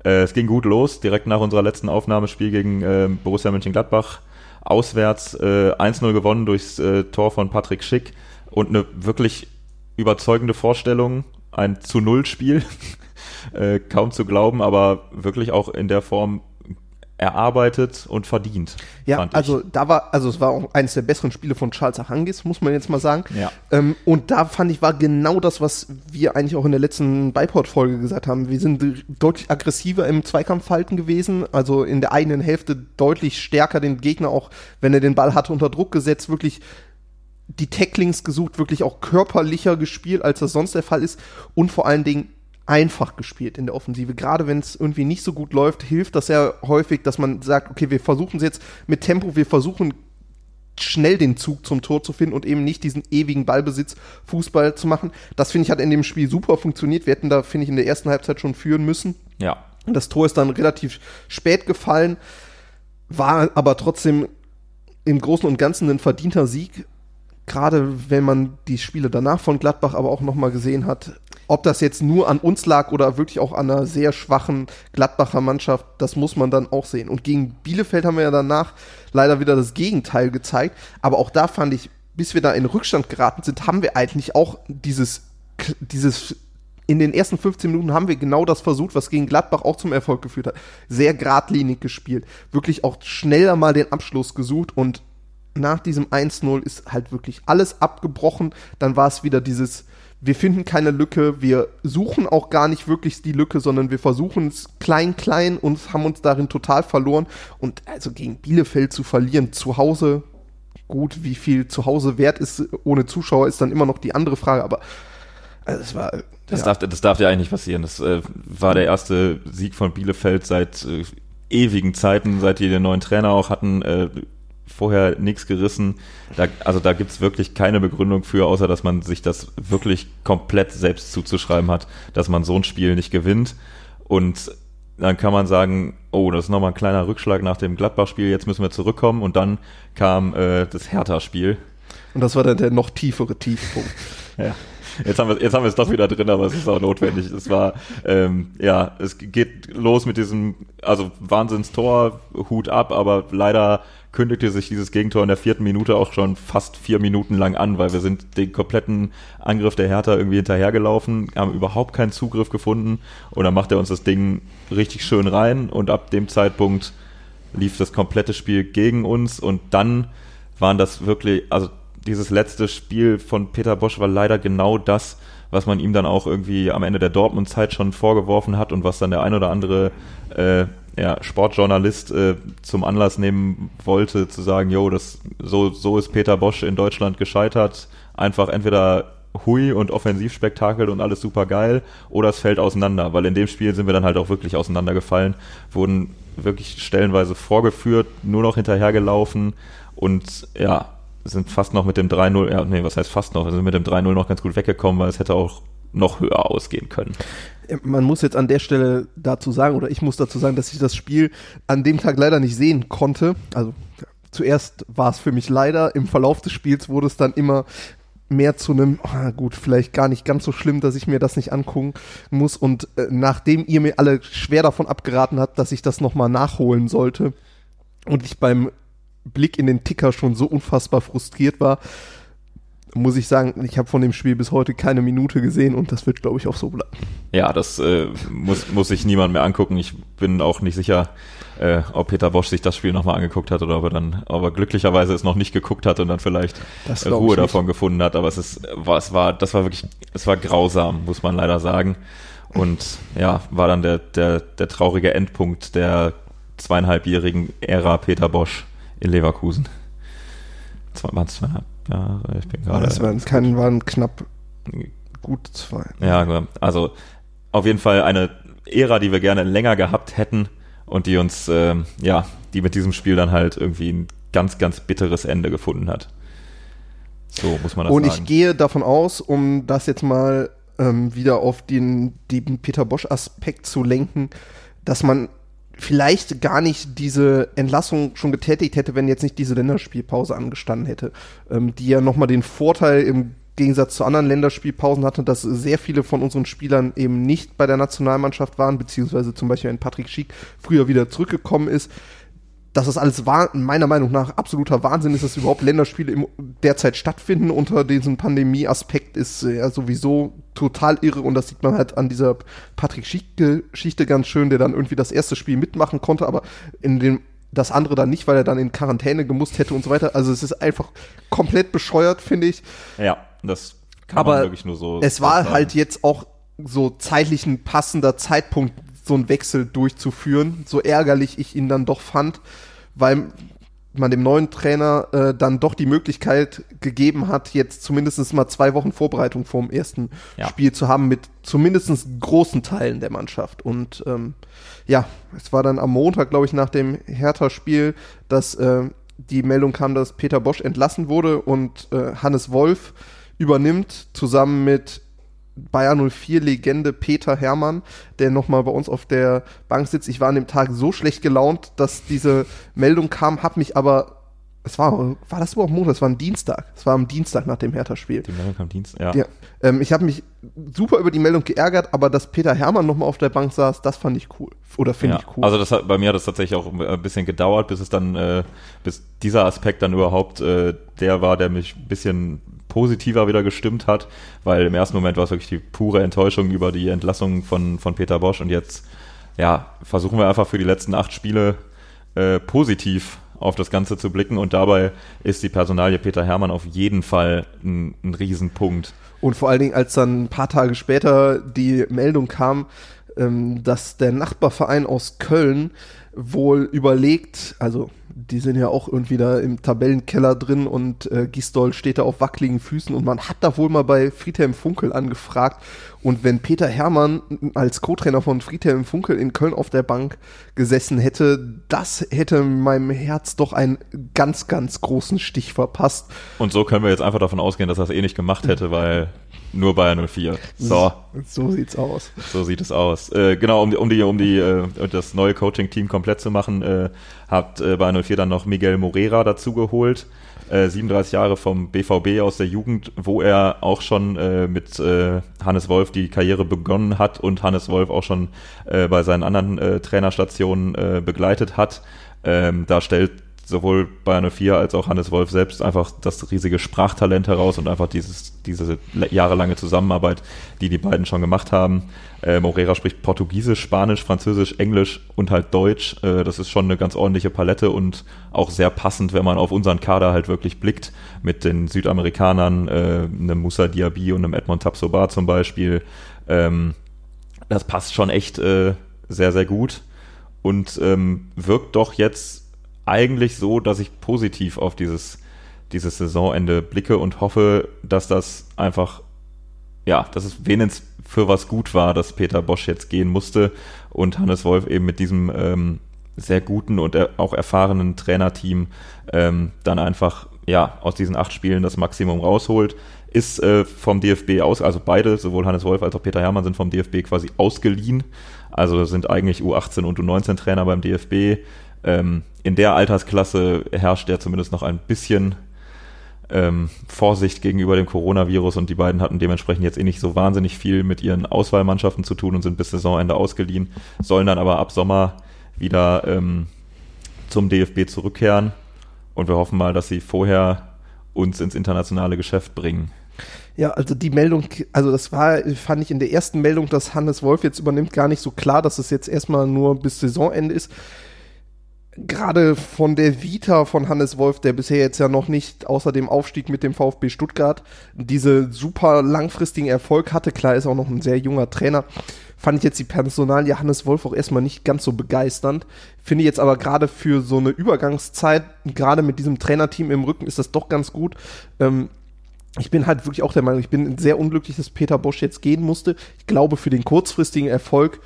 Äh, es ging gut los, direkt nach unserer letzten Aufnahmespiel gegen äh, Borussia Mönchengladbach. Auswärts äh, 1-0 gewonnen durchs äh, Tor von Patrick Schick und eine wirklich überzeugende Vorstellung, ein zu Null Spiel, äh, kaum zu glauben, aber wirklich auch in der Form erarbeitet und verdient. Ja, fand ich. also da war, also es war auch eines der besseren Spiele von Charles Arangis, muss man jetzt mal sagen. Ja. Ähm, und da fand ich, war genau das, was wir eigentlich auch in der letzten Beiport-Folge gesagt haben. Wir sind deutlich aggressiver im Zweikampfverhalten gewesen, also in der eigenen Hälfte deutlich stärker den Gegner auch, wenn er den Ball hatte, unter Druck gesetzt, wirklich die Tacklings gesucht, wirklich auch körperlicher gespielt, als das sonst der Fall ist und vor allen Dingen einfach gespielt in der Offensive. Gerade wenn es irgendwie nicht so gut läuft, hilft das ja häufig, dass man sagt, okay, wir versuchen es jetzt mit Tempo, wir versuchen schnell den Zug zum Tor zu finden und eben nicht diesen ewigen Ballbesitz Fußball zu machen. Das finde ich hat in dem Spiel super funktioniert. Wir hätten da finde ich in der ersten Halbzeit schon führen müssen. Ja. Das Tor ist dann relativ spät gefallen, war aber trotzdem im Großen und Ganzen ein verdienter Sieg. Gerade wenn man die Spiele danach von Gladbach aber auch nochmal gesehen hat, ob das jetzt nur an uns lag oder wirklich auch an einer sehr schwachen Gladbacher Mannschaft, das muss man dann auch sehen. Und gegen Bielefeld haben wir ja danach leider wieder das Gegenteil gezeigt. Aber auch da fand ich, bis wir da in Rückstand geraten sind, haben wir eigentlich auch dieses, dieses in den ersten 15 Minuten haben wir genau das versucht, was gegen Gladbach auch zum Erfolg geführt hat. Sehr geradlinig gespielt. Wirklich auch schneller mal den Abschluss gesucht und nach diesem 1-0 ist halt wirklich alles abgebrochen. Dann war es wieder dieses, wir finden keine Lücke, wir suchen auch gar nicht wirklich die Lücke, sondern wir versuchen es klein, klein und haben uns darin total verloren. Und also gegen Bielefeld zu verlieren, zu Hause, gut, wie viel zu Hause wert ist ohne Zuschauer, ist dann immer noch die andere Frage, aber also es war. Das, ja. darf, das darf ja eigentlich nicht passieren. Das äh, war der erste Sieg von Bielefeld seit äh, ewigen Zeiten, seit die den neuen Trainer auch hatten. Äh, vorher nichts gerissen. Da, also da gibt's wirklich keine Begründung für, außer dass man sich das wirklich komplett selbst zuzuschreiben hat, dass man so ein Spiel nicht gewinnt. Und dann kann man sagen, oh, das ist nochmal ein kleiner Rückschlag nach dem Gladbach-Spiel, jetzt müssen wir zurückkommen. Und dann kam äh, das Hertha-Spiel. Und das war dann der noch tiefere Tiefpunkt. ja. Jetzt haben wir jetzt haben wir es doch wieder drin, aber es ist auch notwendig. Es war ähm, ja, es geht los mit diesem also Wahnsinnstor, Hut ab, aber leider kündigte sich dieses Gegentor in der vierten Minute auch schon fast vier Minuten lang an, weil wir sind den kompletten Angriff der Hertha irgendwie hinterhergelaufen, haben überhaupt keinen Zugriff gefunden und dann macht er uns das Ding richtig schön rein und ab dem Zeitpunkt lief das komplette Spiel gegen uns und dann waren das wirklich, also dieses letzte Spiel von Peter Bosch war leider genau das, was man ihm dann auch irgendwie am Ende der Dortmund-Zeit schon vorgeworfen hat und was dann der ein oder andere äh, ja, Sportjournalist äh, zum Anlass nehmen wollte, zu sagen, jo, das so, so ist Peter Bosch in Deutschland gescheitert. Einfach entweder hui und Offensivspektakel und alles super geil oder es fällt auseinander, weil in dem Spiel sind wir dann halt auch wirklich auseinandergefallen, wurden wirklich stellenweise vorgeführt, nur noch hinterhergelaufen und ja, sind fast noch mit dem 3-0, ja, nee, was heißt fast noch, sind mit dem 3-0 noch ganz gut weggekommen, weil es hätte auch noch höher ausgehen können. Man muss jetzt an der Stelle dazu sagen, oder ich muss dazu sagen, dass ich das Spiel an dem Tag leider nicht sehen konnte. Also zuerst war es für mich leider, im Verlauf des Spiels wurde es dann immer mehr zu einem, oh, gut, vielleicht gar nicht ganz so schlimm, dass ich mir das nicht angucken muss. Und äh, nachdem ihr mir alle schwer davon abgeraten habt, dass ich das nochmal nachholen sollte und ich beim Blick in den Ticker schon so unfassbar frustriert war, muss ich sagen, ich habe von dem Spiel bis heute keine Minute gesehen und das wird, glaube ich, auch so bleiben. Ja, das äh, muss, muss sich niemand mehr angucken. Ich bin auch nicht sicher, äh, ob Peter Bosch sich das Spiel nochmal angeguckt hat oder ob er dann, ob er glücklicherweise es noch nicht geguckt hat und dann vielleicht Ruhe davon gefunden hat. Aber es ist, war, es war, das war wirklich, es war grausam, muss man leider sagen. Und ja, war dann der, der, der traurige Endpunkt der zweieinhalbjährigen Ära Peter Bosch in Leverkusen. Zwei, waren es zweieinhalb? Jahre. Ich bin gerade. Das waren, kein, waren knapp gut zwei. Ja, also auf jeden Fall eine Ära, die wir gerne länger gehabt hätten und die uns, äh, ja, die mit diesem Spiel dann halt irgendwie ein ganz, ganz bitteres Ende gefunden hat. So muss man das und sagen. Und ich gehe davon aus, um das jetzt mal ähm, wieder auf den, den Peter Bosch-Aspekt zu lenken, dass man vielleicht gar nicht diese Entlassung schon getätigt hätte, wenn jetzt nicht diese Länderspielpause angestanden hätte, ähm, die ja nochmal den Vorteil im Gegensatz zu anderen Länderspielpausen hatte, dass sehr viele von unseren Spielern eben nicht bei der Nationalmannschaft waren, beziehungsweise zum Beispiel wenn Patrick Schick früher wieder zurückgekommen ist dass das alles meiner Meinung nach absoluter Wahnsinn ist, dass überhaupt Länderspiele im, derzeit stattfinden unter diesem Pandemie-Aspekt ist ja äh, sowieso total irre und das sieht man halt an dieser Patrick Schick-Geschichte ganz schön, der dann irgendwie das erste Spiel mitmachen konnte, aber in dem das andere dann nicht, weil er dann in Quarantäne gemusst hätte und so weiter. Also es ist einfach komplett bescheuert, finde ich. Ja, das kann aber man wirklich nur so. Es war sagen. halt jetzt auch so zeitlich ein passender Zeitpunkt, so einen Wechsel durchzuführen, so ärgerlich ich ihn dann doch fand, weil man dem neuen Trainer äh, dann doch die Möglichkeit gegeben hat, jetzt zumindest mal zwei Wochen Vorbereitung vor dem ersten ja. Spiel zu haben mit zumindest großen Teilen der Mannschaft. Und ähm, ja, es war dann am Montag, glaube ich, nach dem Hertha-Spiel, dass äh, die Meldung kam, dass Peter Bosch entlassen wurde und äh, Hannes Wolf übernimmt, zusammen mit Bayer 04 Legende Peter Hermann, der nochmal bei uns auf der Bank sitzt. Ich war an dem Tag so schlecht gelaunt, dass diese Meldung kam, hab mich aber es war, war das überhaupt Montag? Es war ein Dienstag. Es war am Dienstag nach dem Hertha-Spiel. Die Meldung kam Dienstag, ja. ja ähm, ich habe mich super über die Meldung geärgert, aber dass Peter Hermann nochmal auf der Bank saß, das fand ich cool. Oder finde ja, ich cool. Also das hat, bei mir hat das tatsächlich auch ein bisschen gedauert, bis es dann, äh, bis dieser Aspekt dann überhaupt äh, der war, der mich ein bisschen positiver wieder gestimmt hat, weil im ersten Moment war es wirklich die pure Enttäuschung über die Entlassung von, von Peter Bosch und jetzt, ja, versuchen wir einfach für die letzten acht Spiele äh, positiv auf das Ganze zu blicken und dabei ist die Personalie Peter Hermann auf jeden Fall ein, ein Riesenpunkt. Und vor allen Dingen, als dann ein paar Tage später die Meldung kam, ähm, dass der Nachbarverein aus Köln wohl überlegt, also die sind ja auch irgendwie da im Tabellenkeller drin und äh, Gisdol steht da auf wackeligen Füßen und man hat da wohl mal bei Friedhelm Funkel angefragt und wenn Peter Hermann als Co-Trainer von Friedhelm Funkel in Köln auf der Bank gesessen hätte, das hätte meinem Herz doch einen ganz, ganz großen Stich verpasst. Und so können wir jetzt einfach davon ausgehen, dass er es eh nicht gemacht hätte, weil nur Bayern 04. So. So sieht's aus. So sieht es aus. Äh, genau, um, um die, um die, äh, das neue Coaching-Team komplett zu machen, äh, hat äh, Bayern 04 dann noch Miguel Morera dazugeholt. Äh, 37 Jahre vom BVB aus der Jugend, wo er auch schon äh, mit äh, Hannes Wolf die Karriere begonnen hat und Hannes Wolf auch schon äh, bei seinen anderen äh, Trainerstationen äh, begleitet hat. Ähm, da stellt sowohl Bayern 04 als auch Hannes Wolf selbst einfach das riesige Sprachtalent heraus und einfach dieses, diese jahrelange Zusammenarbeit, die die beiden schon gemacht haben. Äh, Morera spricht Portugiesisch, Spanisch, Französisch, Englisch und halt Deutsch. Äh, das ist schon eine ganz ordentliche Palette und auch sehr passend, wenn man auf unseren Kader halt wirklich blickt, mit den Südamerikanern, äh, einem Musa Diaby und einem Edmond Tapsoba zum Beispiel. Ähm, das passt schon echt äh, sehr, sehr gut und ähm, wirkt doch jetzt eigentlich so, dass ich positiv auf dieses, dieses Saisonende blicke und hoffe, dass das einfach, ja, dass es wenigstens für was gut war, dass Peter Bosch jetzt gehen musste und Hannes Wolf eben mit diesem ähm, sehr guten und auch erfahrenen Trainerteam ähm, dann einfach ja aus diesen acht Spielen das Maximum rausholt. Ist äh, vom DFB aus, also beide, sowohl Hannes Wolf als auch Peter Hermann sind vom DFB quasi ausgeliehen. Also sind eigentlich U18 und U19 Trainer beim DFB ähm, in der Altersklasse herrscht ja zumindest noch ein bisschen ähm, Vorsicht gegenüber dem Coronavirus und die beiden hatten dementsprechend jetzt eh nicht so wahnsinnig viel mit ihren Auswahlmannschaften zu tun und sind bis Saisonende ausgeliehen, sollen dann aber ab Sommer wieder ähm, zum DFB zurückkehren und wir hoffen mal, dass sie vorher uns ins internationale Geschäft bringen. Ja, also die Meldung, also das war, fand ich in der ersten Meldung, dass Hannes Wolf jetzt übernimmt, gar nicht so klar, dass es jetzt erstmal nur bis Saisonende ist gerade von der Vita von Hannes Wolf, der bisher jetzt ja noch nicht außer dem Aufstieg mit dem VfB Stuttgart diese super langfristigen Erfolg hatte, klar ist auch noch ein sehr junger Trainer, fand ich jetzt die Personalie Hannes Wolf auch erstmal nicht ganz so begeisternd. Finde ich jetzt aber gerade für so eine Übergangszeit, gerade mit diesem Trainerteam im Rücken, ist das doch ganz gut. Ähm, ich bin halt wirklich auch der Meinung, ich bin sehr unglücklich, dass Peter Bosch jetzt gehen musste. Ich glaube, für den kurzfristigen Erfolg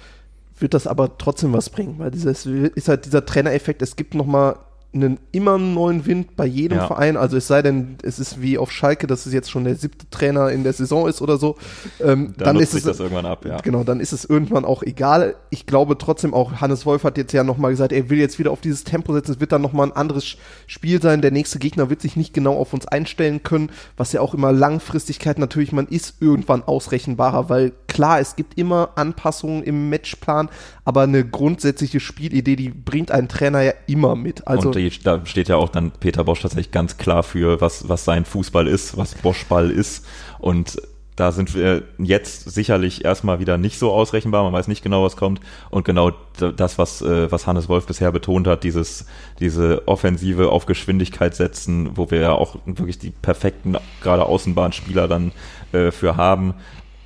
wird das aber trotzdem was bringen, weil dieses ist halt dieser Trainereffekt, es gibt noch mal einen immer neuen Wind bei jedem ja. Verein. Also es sei denn, es ist wie auf Schalke, dass es jetzt schon der siebte Trainer in der Saison ist oder so. Ähm, dann, dann ist es das irgendwann ab, ja. Genau, dann ist es irgendwann auch egal. Ich glaube trotzdem auch, Hannes Wolf hat jetzt ja nochmal gesagt, er will jetzt wieder auf dieses Tempo setzen. Es wird dann nochmal ein anderes Spiel sein. Der nächste Gegner wird sich nicht genau auf uns einstellen können, was ja auch immer Langfristigkeit natürlich, man ist irgendwann ausrechenbarer, weil klar, es gibt immer Anpassungen im Matchplan, aber eine grundsätzliche Spielidee, die bringt ein Trainer ja immer mit. Also Und da steht ja auch dann Peter Bosch tatsächlich ganz klar für, was, was sein Fußball ist, was Boschball ist. Und da sind wir jetzt sicherlich erstmal wieder nicht so ausrechenbar, man weiß nicht genau, was kommt. Und genau das, was, äh, was Hannes Wolf bisher betont hat, dieses, diese Offensive auf Geschwindigkeit setzen, wo wir ja auch wirklich die perfekten, gerade Außenbahnspieler dann äh, für haben,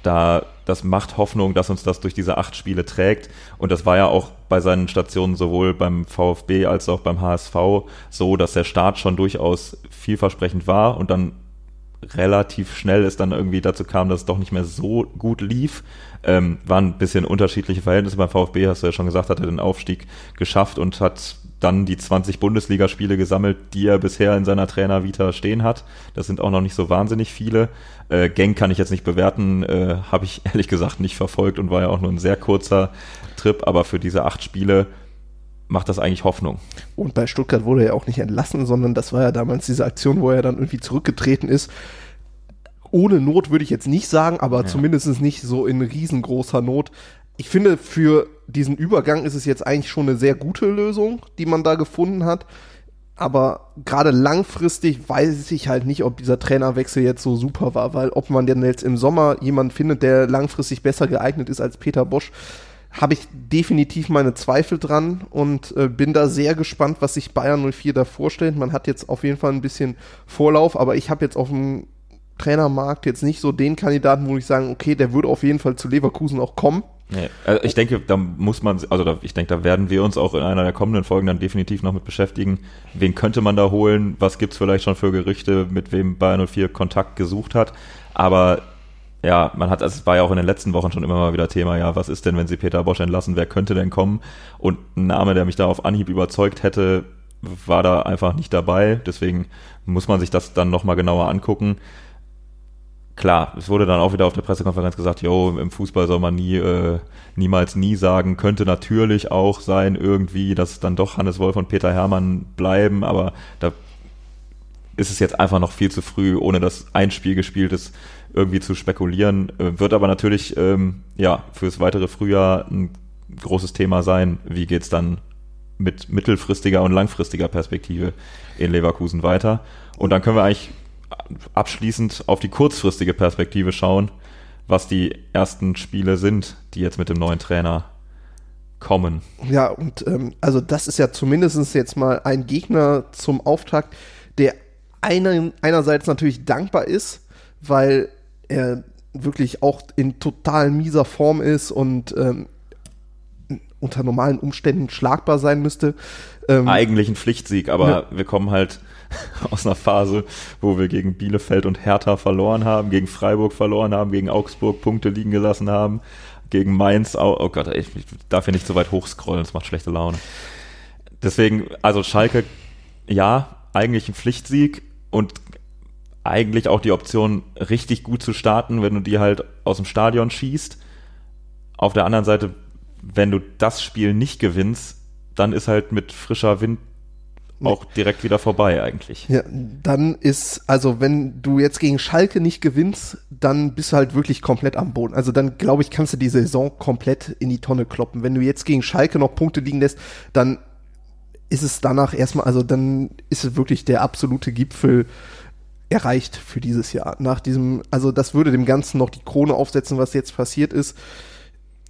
da das macht Hoffnung, dass uns das durch diese acht Spiele trägt. Und das war ja auch bei seinen Stationen sowohl beim VfB als auch beim HSV so, dass der Start schon durchaus vielversprechend war und dann relativ schnell es dann irgendwie dazu kam, dass es doch nicht mehr so gut lief. Ähm, waren ein bisschen unterschiedliche Verhältnisse. Beim VfB hast du ja schon gesagt, hat er den Aufstieg geschafft und hat dann die 20 Bundesligaspiele gesammelt, die er bisher in seiner Trainer-Vita stehen hat. Das sind auch noch nicht so wahnsinnig viele. Äh, Gang kann ich jetzt nicht bewerten, äh, habe ich ehrlich gesagt nicht verfolgt und war ja auch nur ein sehr kurzer Trip, aber für diese acht Spiele macht das eigentlich Hoffnung. Und bei Stuttgart wurde er auch nicht entlassen, sondern das war ja damals diese Aktion, wo er dann irgendwie zurückgetreten ist. Ohne Not würde ich jetzt nicht sagen, aber ja. zumindest nicht so in riesengroßer Not ich finde, für diesen Übergang ist es jetzt eigentlich schon eine sehr gute Lösung, die man da gefunden hat. Aber gerade langfristig weiß ich halt nicht, ob dieser Trainerwechsel jetzt so super war, weil ob man denn jetzt im Sommer jemanden findet, der langfristig besser geeignet ist als Peter Bosch, habe ich definitiv meine Zweifel dran und äh, bin da sehr gespannt, was sich Bayern 04 da vorstellt. Man hat jetzt auf jeden Fall ein bisschen Vorlauf, aber ich habe jetzt auf dem Trainermarkt jetzt nicht so den Kandidaten, wo ich sagen, okay, der würde auf jeden Fall zu Leverkusen auch kommen. Nee, also ich denke, da muss man, also ich denke, da werden wir uns auch in einer der kommenden Folgen dann definitiv noch mit beschäftigen. Wen könnte man da holen? Was gibt's vielleicht schon für Gerüchte, mit wem Bayern 04 Kontakt gesucht hat? Aber ja, man hat, also es war ja auch in den letzten Wochen schon immer mal wieder Thema, ja, was ist denn, wenn sie Peter Bosch entlassen, wer könnte denn kommen? Und ein Name, der mich da auf Anhieb überzeugt hätte, war da einfach nicht dabei. Deswegen muss man sich das dann nochmal genauer angucken klar, es wurde dann auch wieder auf der Pressekonferenz gesagt, jo, im Fußball soll man nie, äh, niemals nie sagen, könnte natürlich auch sein irgendwie, dass dann doch Hannes Wolf und Peter Hermann bleiben, aber da ist es jetzt einfach noch viel zu früh, ohne dass ein Spiel gespielt ist, irgendwie zu spekulieren. Äh, wird aber natürlich, ähm, ja, fürs weitere Frühjahr ein großes Thema sein. Wie geht's dann mit mittelfristiger und langfristiger Perspektive in Leverkusen weiter? Und dann können wir eigentlich abschließend auf die kurzfristige Perspektive schauen, was die ersten Spiele sind, die jetzt mit dem neuen Trainer kommen. Ja, und ähm, also das ist ja zumindest jetzt mal ein Gegner zum Auftakt, der einer, einerseits natürlich dankbar ist, weil er wirklich auch in total mieser Form ist und ähm, unter normalen Umständen schlagbar sein müsste. Ähm, Eigentlich ein Pflichtsieg, aber ja. wir kommen halt aus einer Phase, wo wir gegen Bielefeld und Hertha verloren haben, gegen Freiburg verloren haben, gegen Augsburg Punkte liegen gelassen haben, gegen Mainz, oh, oh Gott, ich darf hier nicht so weit hochscrollen, das macht schlechte Laune. Deswegen, also Schalke, ja, eigentlich ein Pflichtsieg und eigentlich auch die Option, richtig gut zu starten, wenn du die halt aus dem Stadion schießt. Auf der anderen Seite, wenn du das Spiel nicht gewinnst, dann ist halt mit frischer Wind auch direkt wieder vorbei eigentlich. Ja, dann ist, also wenn du jetzt gegen Schalke nicht gewinnst, dann bist du halt wirklich komplett am Boden. Also dann, glaube ich, kannst du die Saison komplett in die Tonne kloppen. Wenn du jetzt gegen Schalke noch Punkte liegen lässt, dann ist es danach erstmal, also dann ist es wirklich der absolute Gipfel erreicht für dieses Jahr. Nach diesem, also das würde dem Ganzen noch die Krone aufsetzen, was jetzt passiert ist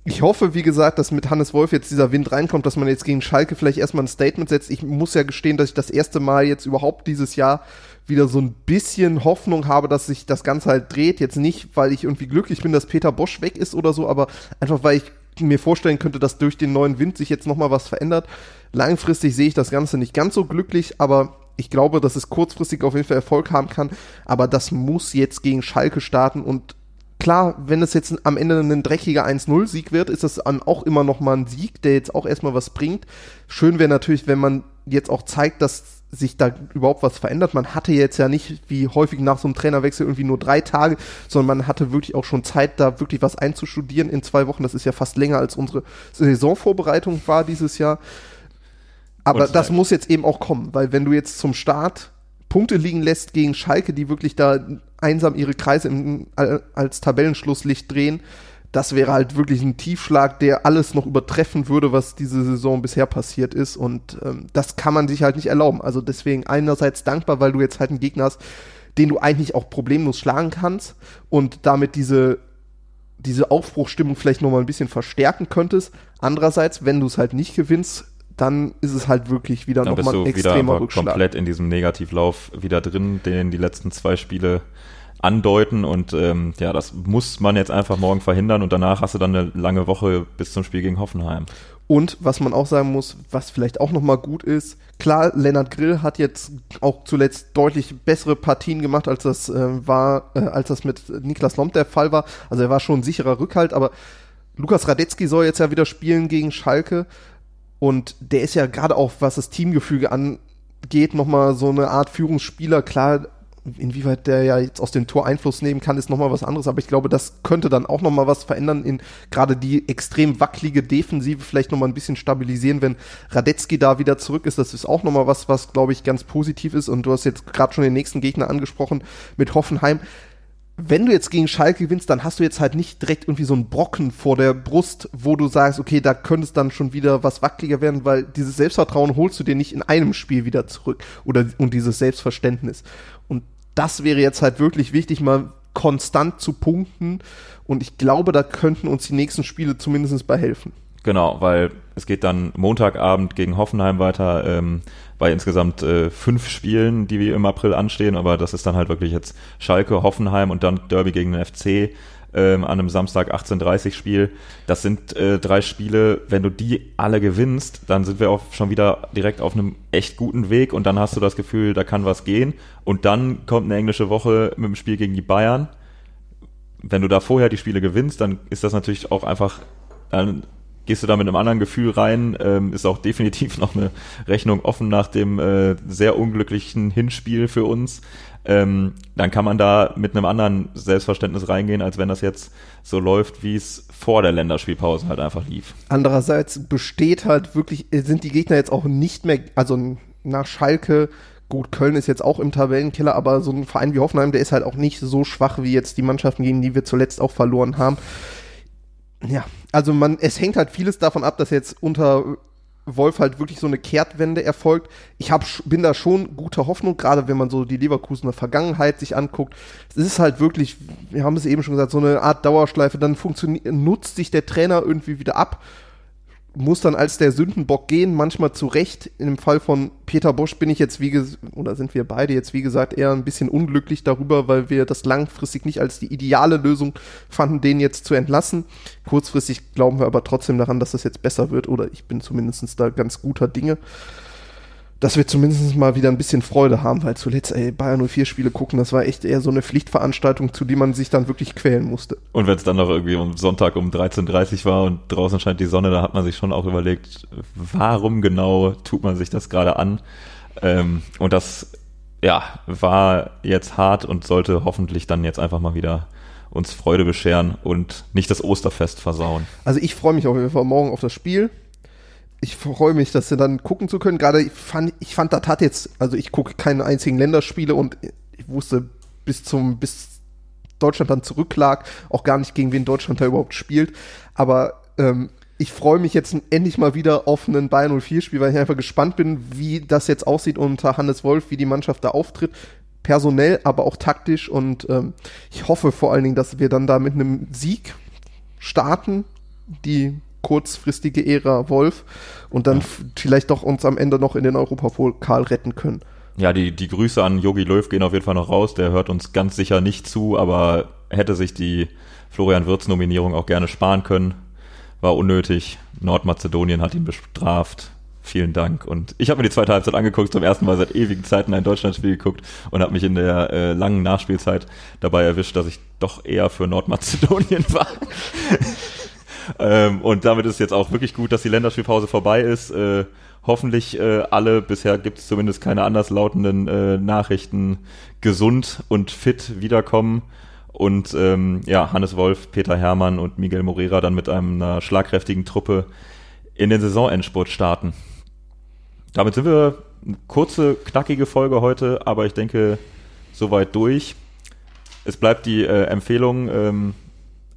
ich hoffe, wie gesagt, dass mit Hannes Wolf jetzt dieser Wind reinkommt, dass man jetzt gegen Schalke vielleicht erstmal ein Statement setzt. Ich muss ja gestehen, dass ich das erste Mal jetzt überhaupt dieses Jahr wieder so ein bisschen Hoffnung habe, dass sich das Ganze halt dreht. Jetzt nicht, weil ich irgendwie glücklich bin, dass Peter Bosch weg ist oder so, aber einfach, weil ich mir vorstellen könnte, dass durch den neuen Wind sich jetzt nochmal was verändert. Langfristig sehe ich das Ganze nicht ganz so glücklich, aber ich glaube, dass es kurzfristig auf jeden Fall Erfolg haben kann. Aber das muss jetzt gegen Schalke starten und klar, wenn es jetzt am Ende ein dreckiger 1-0-Sieg wird, ist das dann auch immer noch mal ein Sieg, der jetzt auch erstmal was bringt. Schön wäre natürlich, wenn man jetzt auch zeigt, dass sich da überhaupt was verändert. Man hatte jetzt ja nicht wie häufig nach so einem Trainerwechsel irgendwie nur drei Tage, sondern man hatte wirklich auch schon Zeit, da wirklich was einzustudieren in zwei Wochen. Das ist ja fast länger als unsere Saisonvorbereitung war dieses Jahr. Aber das muss jetzt eben auch kommen, weil wenn du jetzt zum Start Punkte liegen lässt gegen Schalke, die wirklich da einsam ihre Kreise im, als Tabellenschlusslicht drehen, das wäre halt wirklich ein Tiefschlag, der alles noch übertreffen würde, was diese Saison bisher passiert ist. Und ähm, das kann man sich halt nicht erlauben. Also deswegen einerseits dankbar, weil du jetzt halt einen Gegner hast, den du eigentlich auch problemlos schlagen kannst und damit diese, diese Aufbruchstimmung vielleicht nochmal ein bisschen verstärken könntest. Andererseits, wenn du es halt nicht gewinnst, dann ist es halt wirklich wieder nochmal ein extremer wieder Rückschlag. komplett in diesem Negativlauf wieder drin, den die letzten zwei Spiele andeuten und ähm, ja, das muss man jetzt einfach morgen verhindern und danach hast du dann eine lange Woche bis zum Spiel gegen Hoffenheim. Und was man auch sagen muss, was vielleicht auch nochmal gut ist, klar, Lennart Grill hat jetzt auch zuletzt deutlich bessere Partien gemacht, als das äh, war, äh, als das mit Niklas Lomb der Fall war. Also er war schon ein sicherer Rückhalt, aber Lukas Radetzky soll jetzt ja wieder spielen gegen Schalke. Und der ist ja gerade auch, was das Teamgefüge angeht, nochmal so eine Art Führungsspieler. Klar, inwieweit der ja jetzt aus dem Tor Einfluss nehmen kann, ist nochmal was anderes. Aber ich glaube, das könnte dann auch nochmal was verändern in gerade die extrem wackelige Defensive, vielleicht nochmal ein bisschen stabilisieren, wenn Radetzky da wieder zurück ist. Das ist auch nochmal was, was glaube ich ganz positiv ist. Und du hast jetzt gerade schon den nächsten Gegner angesprochen mit Hoffenheim wenn du jetzt gegen Schalke gewinnst, dann hast du jetzt halt nicht direkt irgendwie so einen Brocken vor der Brust, wo du sagst, okay, da könnte es dann schon wieder was wackeliger werden, weil dieses Selbstvertrauen holst du dir nicht in einem Spiel wieder zurück oder und dieses Selbstverständnis. Und das wäre jetzt halt wirklich wichtig, mal konstant zu punkten. Und ich glaube, da könnten uns die nächsten Spiele zumindest bei helfen. Genau, weil es geht dann Montagabend gegen Hoffenheim weiter ähm, bei insgesamt äh, fünf Spielen, die wir im April anstehen, aber das ist dann halt wirklich jetzt Schalke, Hoffenheim und dann Derby gegen den FC ähm, an einem Samstag 18:30 Spiel. Das sind äh, drei Spiele, wenn du die alle gewinnst, dann sind wir auch schon wieder direkt auf einem echt guten Weg und dann hast du das Gefühl, da kann was gehen und dann kommt eine englische Woche mit dem Spiel gegen die Bayern. Wenn du da vorher die Spiele gewinnst, dann ist das natürlich auch einfach dann gehst du da mit einem anderen Gefühl rein. Ähm, ist auch definitiv noch eine Rechnung offen nach dem äh, sehr unglücklichen Hinspiel für uns. Ähm, dann kann man da mit einem anderen Selbstverständnis reingehen, als wenn das jetzt so läuft, wie es vor der Länderspielpause halt einfach lief. Andererseits besteht halt wirklich, sind die Gegner jetzt auch nicht mehr, also nach Schalke Gut, Köln ist jetzt auch im Tabellenkeller, aber so ein Verein wie Hoffenheim, der ist halt auch nicht so schwach wie jetzt die Mannschaften, gegen die wir zuletzt auch verloren haben ja, also man, es hängt halt vieles davon ab, dass jetzt unter Wolf halt wirklich so eine Kehrtwende erfolgt. Ich hab, bin da schon guter Hoffnung, gerade wenn man so die Leverkusener Vergangenheit sich anguckt. Es ist halt wirklich, wir haben es eben schon gesagt, so eine Art Dauerschleife. Dann funktioniert, nutzt sich der Trainer irgendwie wieder ab muss dann als der Sündenbock gehen, manchmal zu Recht. Im Fall von Peter Bosch bin ich jetzt, wie oder sind wir beide jetzt, wie gesagt, eher ein bisschen unglücklich darüber, weil wir das langfristig nicht als die ideale Lösung fanden, den jetzt zu entlassen. Kurzfristig glauben wir aber trotzdem daran, dass das jetzt besser wird, oder ich bin zumindest da ganz guter Dinge dass wir zumindest mal wieder ein bisschen Freude haben, weil zuletzt, ey, Bayern 04 Spiele gucken, das war echt eher so eine Pflichtveranstaltung, zu die man sich dann wirklich quälen musste. Und wenn es dann noch irgendwie um Sonntag um 13.30 war und draußen scheint die Sonne, da hat man sich schon auch überlegt, warum genau tut man sich das gerade an? Ähm, und das, ja, war jetzt hart und sollte hoffentlich dann jetzt einfach mal wieder uns Freude bescheren und nicht das Osterfest versauen. Also ich freue mich auf jeden Fall morgen auf das Spiel ich freue mich, dass sie dann gucken zu können. Gerade ich fand, ich fand, das hat jetzt, also ich gucke keine einzigen Länderspiele und ich wusste bis zum, bis Deutschland dann zurücklag, auch gar nicht gegen wen Deutschland da überhaupt spielt. Aber ähm, ich freue mich jetzt endlich mal wieder auf einen Bayern 04-Spiel, weil ich einfach gespannt bin, wie das jetzt aussieht unter Hannes Wolf, wie die Mannschaft da auftritt. Personell, aber auch taktisch. Und ähm, ich hoffe vor allen Dingen, dass wir dann da mit einem Sieg starten, die kurzfristige Ära Wolf und dann ja. vielleicht doch uns am Ende noch in den Europapokal retten können. Ja, die, die Grüße an Yogi Löw gehen auf jeden Fall noch raus. Der hört uns ganz sicher nicht zu, aber hätte sich die Florian Wirtz-Nominierung auch gerne sparen können. War unnötig. Nordmazedonien hat ihn bestraft. Vielen Dank. Und ich habe mir die zweite Halbzeit angeguckt, zum ersten Mal seit ewigen Zeiten ein Deutschlandspiel geguckt und habe mich in der äh, langen Nachspielzeit dabei erwischt, dass ich doch eher für Nordmazedonien war. Ähm, und damit ist jetzt auch wirklich gut, dass die Länderspielpause vorbei ist. Äh, hoffentlich äh, alle, bisher gibt es zumindest keine anderslautenden äh, Nachrichten, gesund und fit wiederkommen. Und ähm, ja, Hannes Wolf, Peter Hermann und Miguel Morera dann mit einer schlagkräftigen Truppe in den Saisonendspurt starten. Damit sind wir eine kurze, knackige Folge heute, aber ich denke, soweit durch. Es bleibt die äh, Empfehlung, ähm,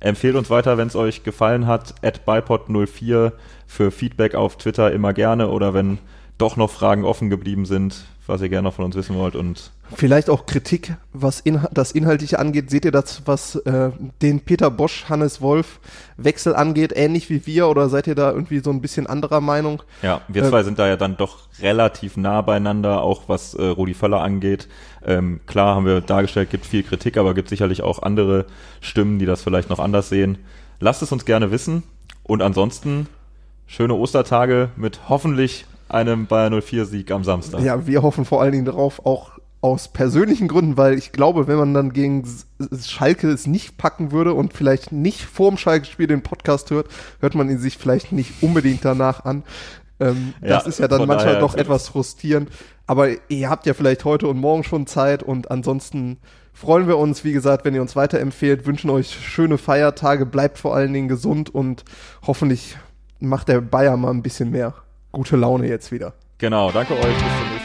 Empfehlt uns weiter, wenn es euch gefallen hat. At bipod04 für Feedback auf Twitter immer gerne oder wenn doch noch Fragen offen geblieben sind, was ihr gerne noch von uns wissen wollt und Vielleicht auch Kritik, was in, das Inhaltliche angeht. Seht ihr das, was äh, den Peter Bosch, Hannes Wolf Wechsel angeht, ähnlich wie wir oder seid ihr da irgendwie so ein bisschen anderer Meinung? Ja, wir äh, zwei sind da ja dann doch relativ nah beieinander, auch was äh, Rudi Völler angeht. Ähm, klar haben wir dargestellt, gibt viel Kritik, aber gibt sicherlich auch andere Stimmen, die das vielleicht noch anders sehen. Lasst es uns gerne wissen und ansonsten schöne Ostertage mit hoffentlich einem Bayern 04 Sieg am Samstag. Ja, wir hoffen vor allen Dingen darauf, auch aus persönlichen Gründen, weil ich glaube, wenn man dann gegen Schalke es nicht packen würde und vielleicht nicht vorm Schalke-Spiel den Podcast hört, hört man ihn sich vielleicht nicht unbedingt danach an. Ähm, ja, das ist ja dann manchmal doch etwas frustrierend. Aber ihr habt ja vielleicht heute und morgen schon Zeit und ansonsten freuen wir uns, wie gesagt, wenn ihr uns weiterempfehlt, wünschen euch schöne Feiertage, bleibt vor allen Dingen gesund und hoffentlich macht der Bayer mal ein bisschen mehr gute Laune jetzt wieder. Genau, danke euch. Bis zum nächsten Mal.